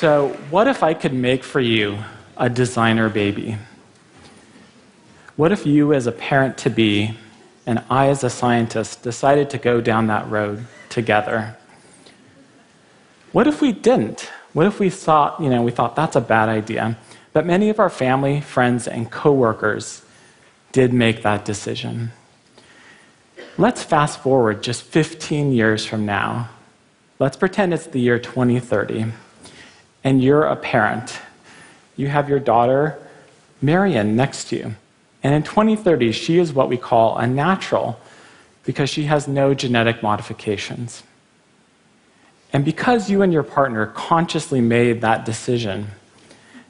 So, what if I could make for you a designer baby? What if you, as a parent to be, and I, as a scientist, decided to go down that road together? What if we didn't? What if we thought, you know, we thought that's a bad idea? But many of our family, friends, and coworkers did make that decision. Let's fast forward just 15 years from now. Let's pretend it's the year 2030, and you're a parent. You have your daughter, Marion, next to you. And in 2030, she is what we call a natural because she has no genetic modifications. And because you and your partner consciously made that decision,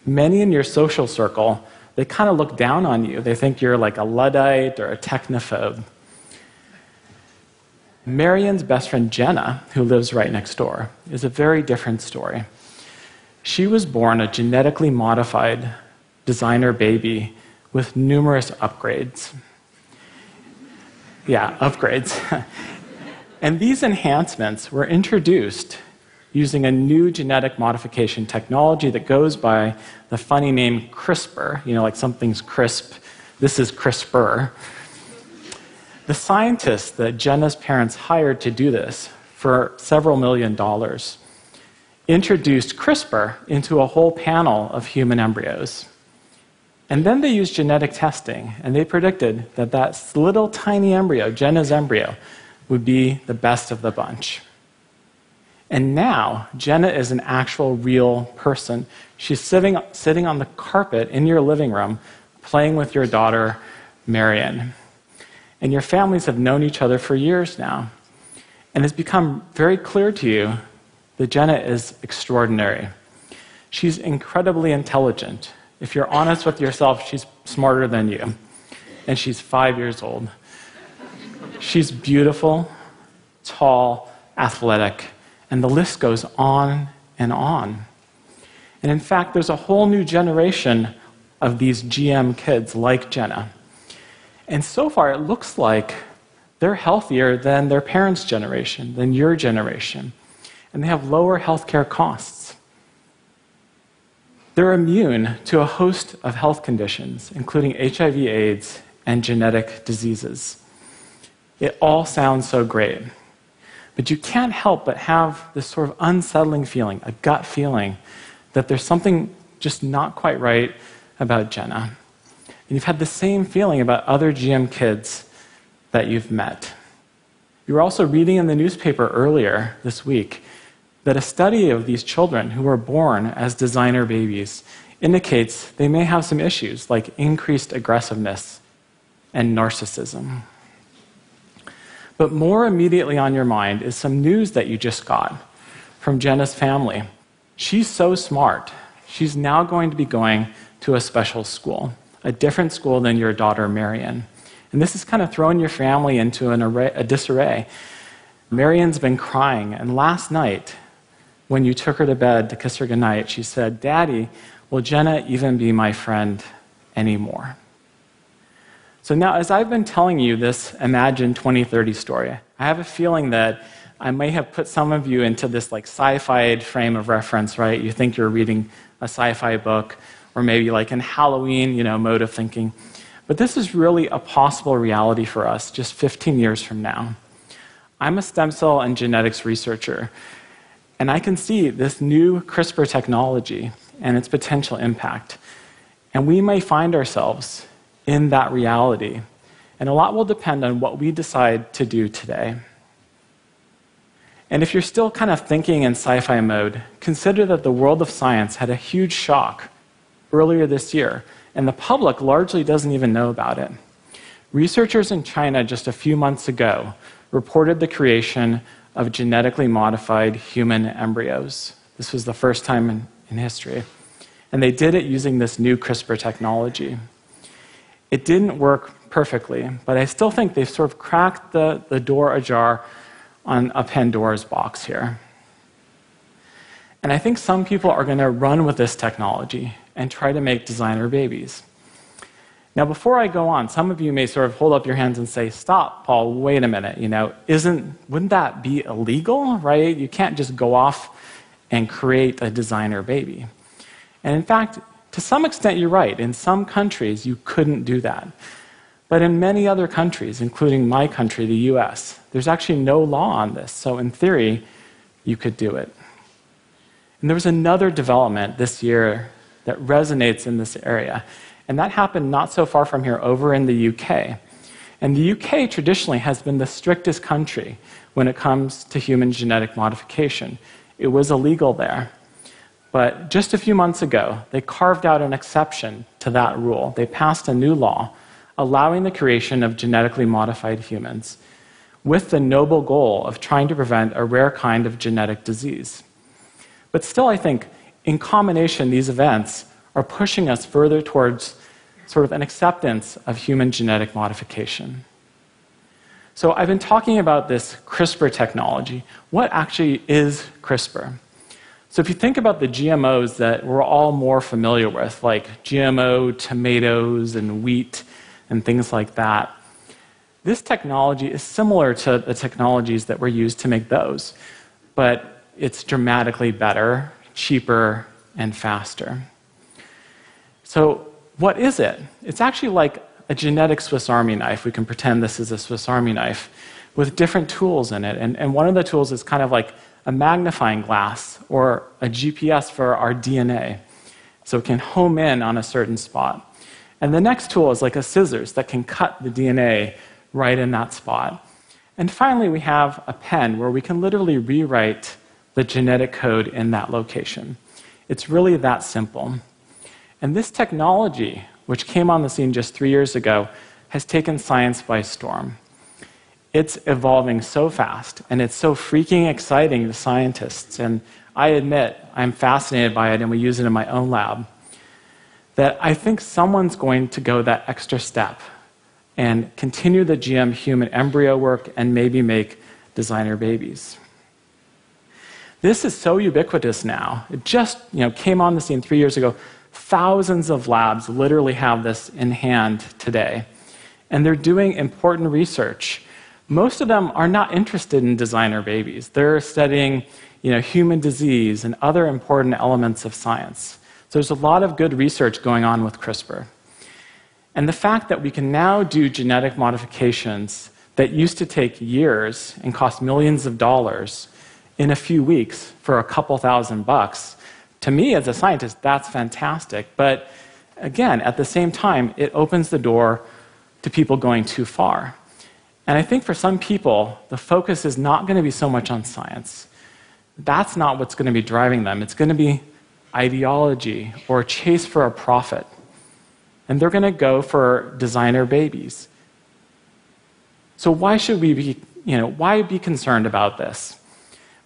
many in your social circle, they kind of look down on you. They think you're like a Luddite or a technophobe. Marion's best friend Jenna, who lives right next door, is a very different story. She was born a genetically modified designer baby with numerous upgrades. Yeah, upgrades. and these enhancements were introduced using a new genetic modification technology that goes by the funny name CRISPR. You know, like something's crisp, this is CRISPR. The scientists that Jenna's parents hired to do this for several million dollars introduced CRISPR into a whole panel of human embryos. And then they used genetic testing, and they predicted that that little tiny embryo, Jenna's embryo, would be the best of the bunch. And now, Jenna is an actual real person. She's sitting, sitting on the carpet in your living room, playing with your daughter, Marion. And your families have known each other for years now. And it's become very clear to you that Jenna is extraordinary. She's incredibly intelligent. If you're honest with yourself, she's smarter than you. And she's five years old. She's beautiful, tall, athletic, and the list goes on and on. And in fact, there's a whole new generation of these GM kids like Jenna. And so far, it looks like they're healthier than their parents' generation, than your generation. And they have lower healthcare costs. They're immune to a host of health conditions, including HIV, AIDS, and genetic diseases. It all sounds so great. But you can't help but have this sort of unsettling feeling, a gut feeling, that there's something just not quite right about Jenna. And you've had the same feeling about other GM kids that you've met. You were also reading in the newspaper earlier this week that a study of these children who were born as designer babies indicates they may have some issues like increased aggressiveness and narcissism. But more immediately on your mind is some news that you just got from Jenna's family. She's so smart. She's now going to be going to a special school a different school than your daughter, Marion. And this has kind of thrown your family into an array, a disarray. Marion's been crying, and last night, when you took her to bed to kiss her goodnight, she said, Daddy, will Jenna even be my friend anymore? So now, as I've been telling you this Imagine 2030 story, I have a feeling that I may have put some of you into this like sci-fi frame of reference, right? You think you're reading a sci-fi book or maybe like in Halloween, you know, mode of thinking. But this is really a possible reality for us just 15 years from now. I'm a stem cell and genetics researcher, and I can see this new CRISPR technology and its potential impact. And we may find ourselves in that reality. And a lot will depend on what we decide to do today. And if you're still kind of thinking in sci fi mode, consider that the world of science had a huge shock earlier this year, and the public largely doesn't even know about it. Researchers in China just a few months ago reported the creation of genetically modified human embryos. This was the first time in, in history. And they did it using this new CRISPR technology. It didn't work perfectly, but I still think they've sort of cracked the, the door ajar on a Pandora's box here. And I think some people are going to run with this technology and try to make designer babies. Now, before I go on, some of you may sort of hold up your hands and say, Stop, Paul, wait a minute. You know, isn't, wouldn't that be illegal, right? You can't just go off and create a designer baby. And in fact, to some extent, you're right. In some countries, you couldn't do that. But in many other countries, including my country, the US, there's actually no law on this. So, in theory, you could do it. And there was another development this year that resonates in this area. And that happened not so far from here, over in the UK. And the UK traditionally has been the strictest country when it comes to human genetic modification. It was illegal there. But just a few months ago, they carved out an exception to that rule. They passed a new law allowing the creation of genetically modified humans with the noble goal of trying to prevent a rare kind of genetic disease. But still, I think in combination, these events are pushing us further towards sort of an acceptance of human genetic modification. So, I've been talking about this CRISPR technology. What actually is CRISPR? So, if you think about the GMOs that we're all more familiar with, like GMO tomatoes and wheat and things like that. This technology is similar to the technologies that were used to make those, but it's dramatically better, cheaper, and faster. So, what is it? It's actually like a genetic Swiss Army knife. We can pretend this is a Swiss Army knife with different tools in it. And, and one of the tools is kind of like a magnifying glass or a GPS for our DNA. So it can home in on a certain spot. And the next tool is like a scissors that can cut the DNA right in that spot. And finally, we have a pen where we can literally rewrite the genetic code in that location. It's really that simple. And this technology, which came on the scene just three years ago, has taken science by storm. It's evolving so fast, and it's so freaking exciting to scientists. And I admit, I'm fascinated by it, and we use it in my own lab that I think someone's going to go that extra step and continue the GM human embryo work and maybe make designer babies. This is so ubiquitous now. It just you know, came on the scene three years ago. Thousands of labs literally have this in hand today. And they're doing important research. Most of them are not interested in designer babies. They're studying you know, human disease and other important elements of science. So there's a lot of good research going on with CRISPR. And the fact that we can now do genetic modifications that used to take years and cost millions of dollars in a few weeks for a couple thousand bucks, to me as a scientist, that's fantastic. But again, at the same time, it opens the door to people going too far. And I think for some people, the focus is not going to be so much on science. That's not what's going to be driving them. It's going to be ideology or a chase for a profit. And they're going to go for designer babies. So why should we be, you know, why be concerned about this?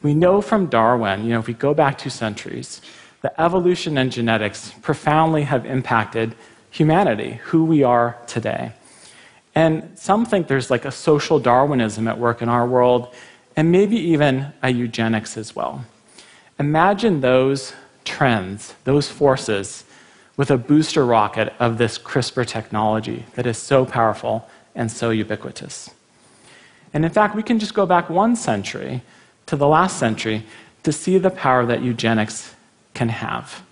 We know from Darwin, you know, if we go back two centuries, the evolution and genetics profoundly have impacted humanity, who we are today. And some think there's like a social Darwinism at work in our world, and maybe even a eugenics as well. Imagine those trends, those forces, with a booster rocket of this CRISPR technology that is so powerful and so ubiquitous. And in fact, we can just go back one century to the last century to see the power that eugenics can have.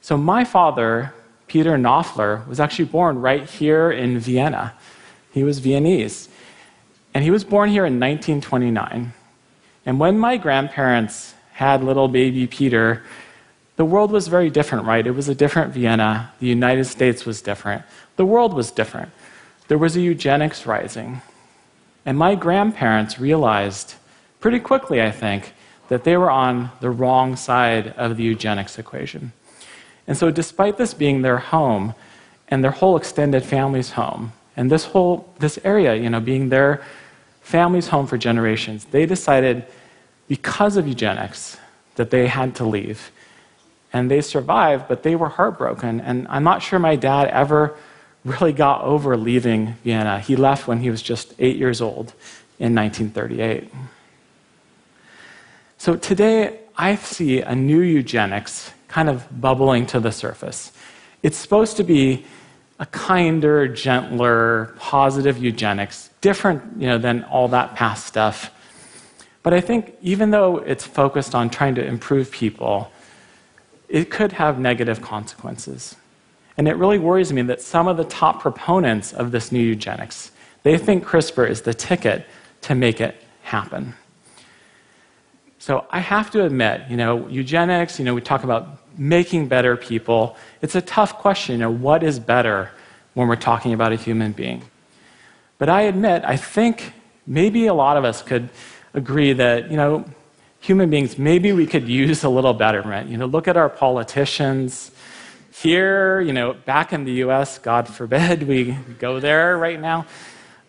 So, my father, Peter Knoepfler, was actually born right here in Vienna. He was Viennese. And he was born here in 1929. And when my grandparents had little baby Peter, the world was very different, right? It was a different Vienna. The United States was different. The world was different. There was a eugenics rising. And my grandparents realized pretty quickly, I think, that they were on the wrong side of the eugenics equation. And so, despite this being their home and their whole extended family's home, and this whole this area, you know, being their family's home for generations, they decided because of eugenics that they had to leave and they survived, but they were heartbroken. And I'm not sure my dad ever really got over leaving Vienna. He left when he was just eight years old in 1938. So today, I see a new eugenics kind of bubbling to the surface. It's supposed to be a kinder, gentler, positive eugenics, different you know, than all that past stuff. But I think even though it's focused on trying to improve people, it could have negative consequences. And it really worries me that some of the top proponents of this new eugenics, they think CRISPR is the ticket to make it happen. So I have to admit, you know, eugenics, you know, we talk about making better people. It's a tough question, you know, what is better when we're talking about a human being? But I admit, I think maybe a lot of us could agree that, you know, human beings, maybe we could use a little betterment. You know, look at our politicians. Here, you know, back in the US, God forbid we go there right now.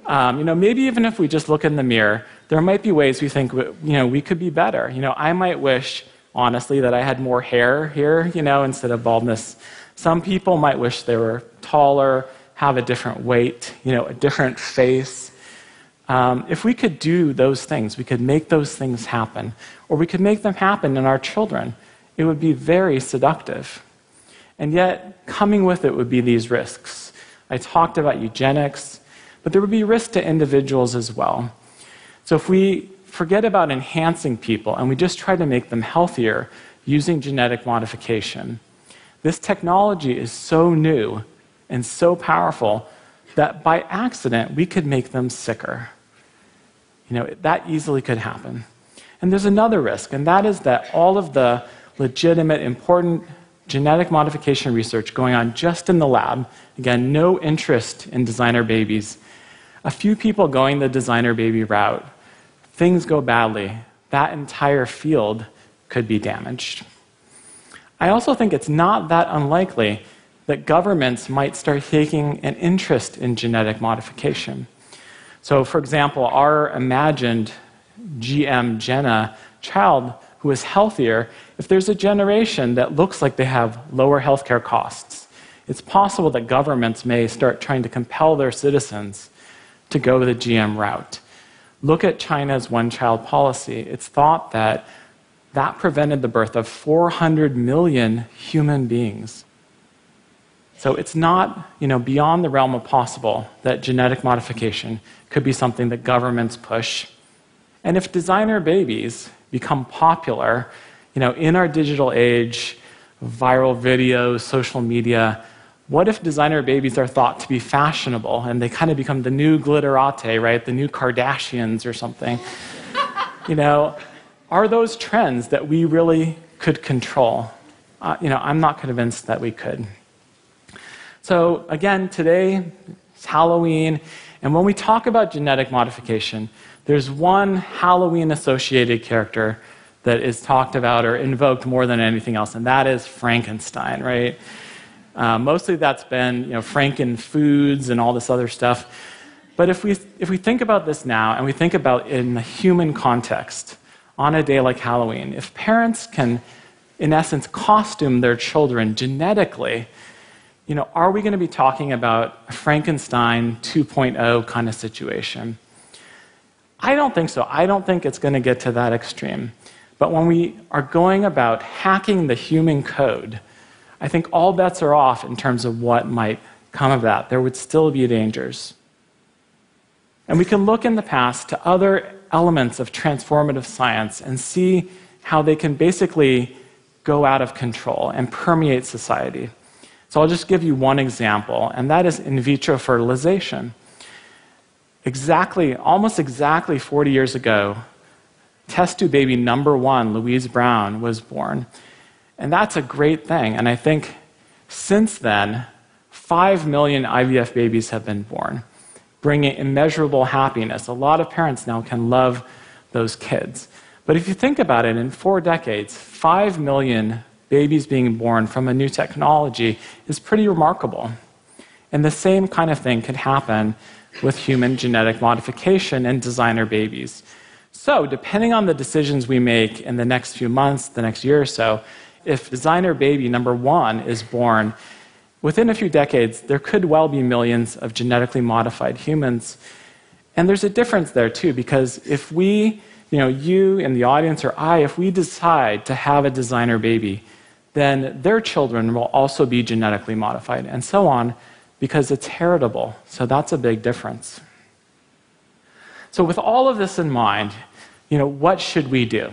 Um, you know, maybe even if we just look in the mirror, there might be ways we think, you know, we could be better. You know, I might wish, honestly, that I had more hair here, you know, instead of baldness. Some people might wish they were taller, have a different weight, you know, a different face. Um, if we could do those things, we could make those things happen, or we could make them happen in our children, it would be very seductive. And yet, coming with it would be these risks. I talked about eugenics, but there would be risk to individuals as well. So if we forget about enhancing people and we just try to make them healthier using genetic modification, this technology is so new and so powerful that by accident we could make them sicker. You know, that easily could happen. And there's another risk, and that is that all of the legitimate, important genetic modification research going on just in the lab, again, no interest in designer babies, a few people going the designer baby route, things go badly, that entire field could be damaged. I also think it's not that unlikely that governments might start taking an interest in genetic modification. So, for example, our imagined GM Jenna child who is healthier, if there's a generation that looks like they have lower healthcare costs, it's possible that governments may start trying to compel their citizens to go the GM route. Look at China's one child policy. It's thought that that prevented the birth of 400 million human beings. So it's not, you know, beyond the realm of possible that genetic modification could be something that governments push. And if designer babies become popular, you know, in our digital age, viral videos, social media, what if designer babies are thought to be fashionable and they kind of become the new glitterati, right? The new Kardashians or something? you know, are those trends that we really could control? Uh, you know, I'm not convinced that we could. So, again, today it's Halloween, and when we talk about genetic modification, there's one Halloween associated character that is talked about or invoked more than anything else, and that is Frankenstein, right? Uh, mostly that's been you know, Franken foods and all this other stuff. But if we, if we think about this now and we think about in the human context, on a day like Halloween, if parents can, in essence, costume their children genetically, you know, are we going to be talking about a Frankenstein 2.0 kind of situation? I don't think so. I don't think it's going to get to that extreme. But when we are going about hacking the human code, I think all bets are off in terms of what might come of that. There would still be dangers. And we can look in the past to other elements of transformative science and see how they can basically go out of control and permeate society. So I'll just give you one example, and that is in vitro fertilization. Exactly, almost exactly 40 years ago, test tube baby number one, Louise Brown, was born. And that's a great thing. And I think since then, 5 million IVF babies have been born, bringing immeasurable happiness. A lot of parents now can love those kids. But if you think about it, in four decades, 5 million babies being born from a new technology is pretty remarkable. And the same kind of thing could happen with human genetic modification and designer babies. So, depending on the decisions we make in the next few months, the next year or so, if designer baby number one is born, within a few decades, there could well be millions of genetically modified humans. And there's a difference there too, because if we, you know, you and the audience or I, if we decide to have a designer baby, then their children will also be genetically modified, and so on, because it's heritable. So that's a big difference. So, with all of this in mind, you know, what should we do?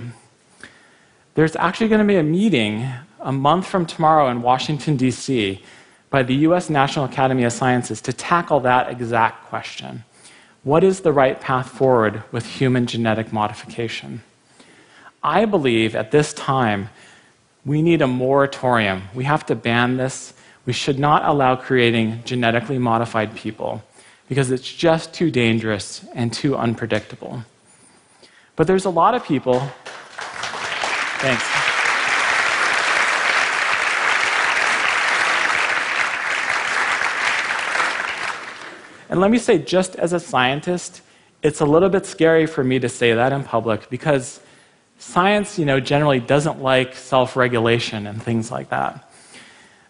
There's actually going to be a meeting a month from tomorrow in Washington, D.C., by the US National Academy of Sciences to tackle that exact question. What is the right path forward with human genetic modification? I believe at this time we need a moratorium. We have to ban this. We should not allow creating genetically modified people because it's just too dangerous and too unpredictable. But there's a lot of people. Thanks. And let me say, just as a scientist, it's a little bit scary for me to say that in public because science, you know, generally doesn't like self-regulation and things like that.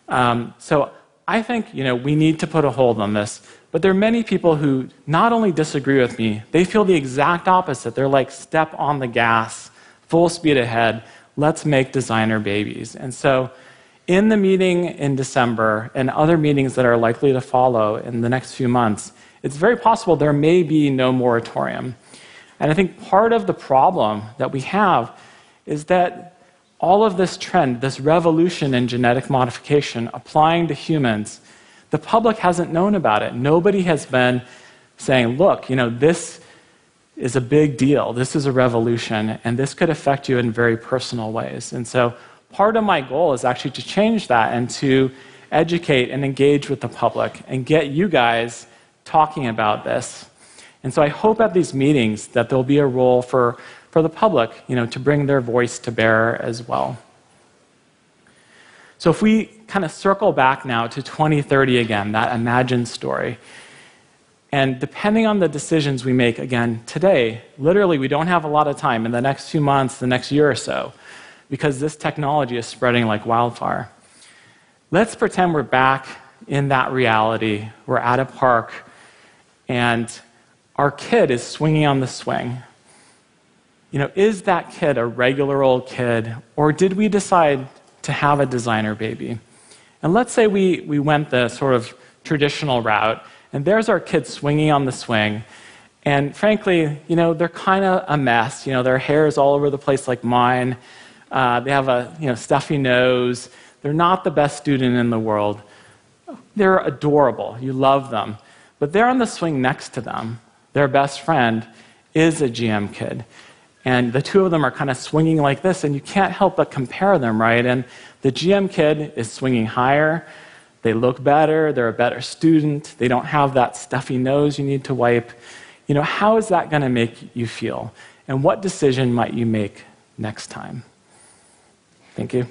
Um, so I think, you know, we need to put a hold on this. But there are many people who not only disagree with me, they feel the exact opposite. They're like, step on the gas, full speed ahead, let's make designer babies. And so, in the meeting in December and other meetings that are likely to follow in the next few months, it's very possible there may be no moratorium. And I think part of the problem that we have is that all of this trend, this revolution in genetic modification applying to humans, the public hasn't known about it. Nobody has been saying, look, you know, this is a big deal. This is a revolution, and this could affect you in very personal ways. And so, part of my goal is actually to change that and to educate and engage with the public and get you guys talking about this. And so, I hope at these meetings that there'll be a role for, for the public, you know, to bring their voice to bear as well. So, if we kind of circle back now to 2030 again, that imagined story, and depending on the decisions we make again today, literally, we don't have a lot of time in the next few months, the next year or so, because this technology is spreading like wildfire. Let's pretend we're back in that reality. We're at a park, and our kid is swinging on the swing. You know, is that kid a regular old kid, or did we decide to have a designer baby. And let's say we, we went the sort of traditional route, and there's our kids swinging on the swing. And frankly, you know, they're kind of a mess. You know, their hair is all over the place like mine. Uh, they have a you know, stuffy nose. They're not the best student in the world. They're adorable. You love them. But they're on the swing next to them. Their best friend is a GM kid. And the two of them are kind of swinging like this, and you can't help but compare them, right? And the GM kid is swinging higher. They look better. They're a better student. They don't have that stuffy nose you need to wipe. You know, how is that going to make you feel? And what decision might you make next time? Thank you.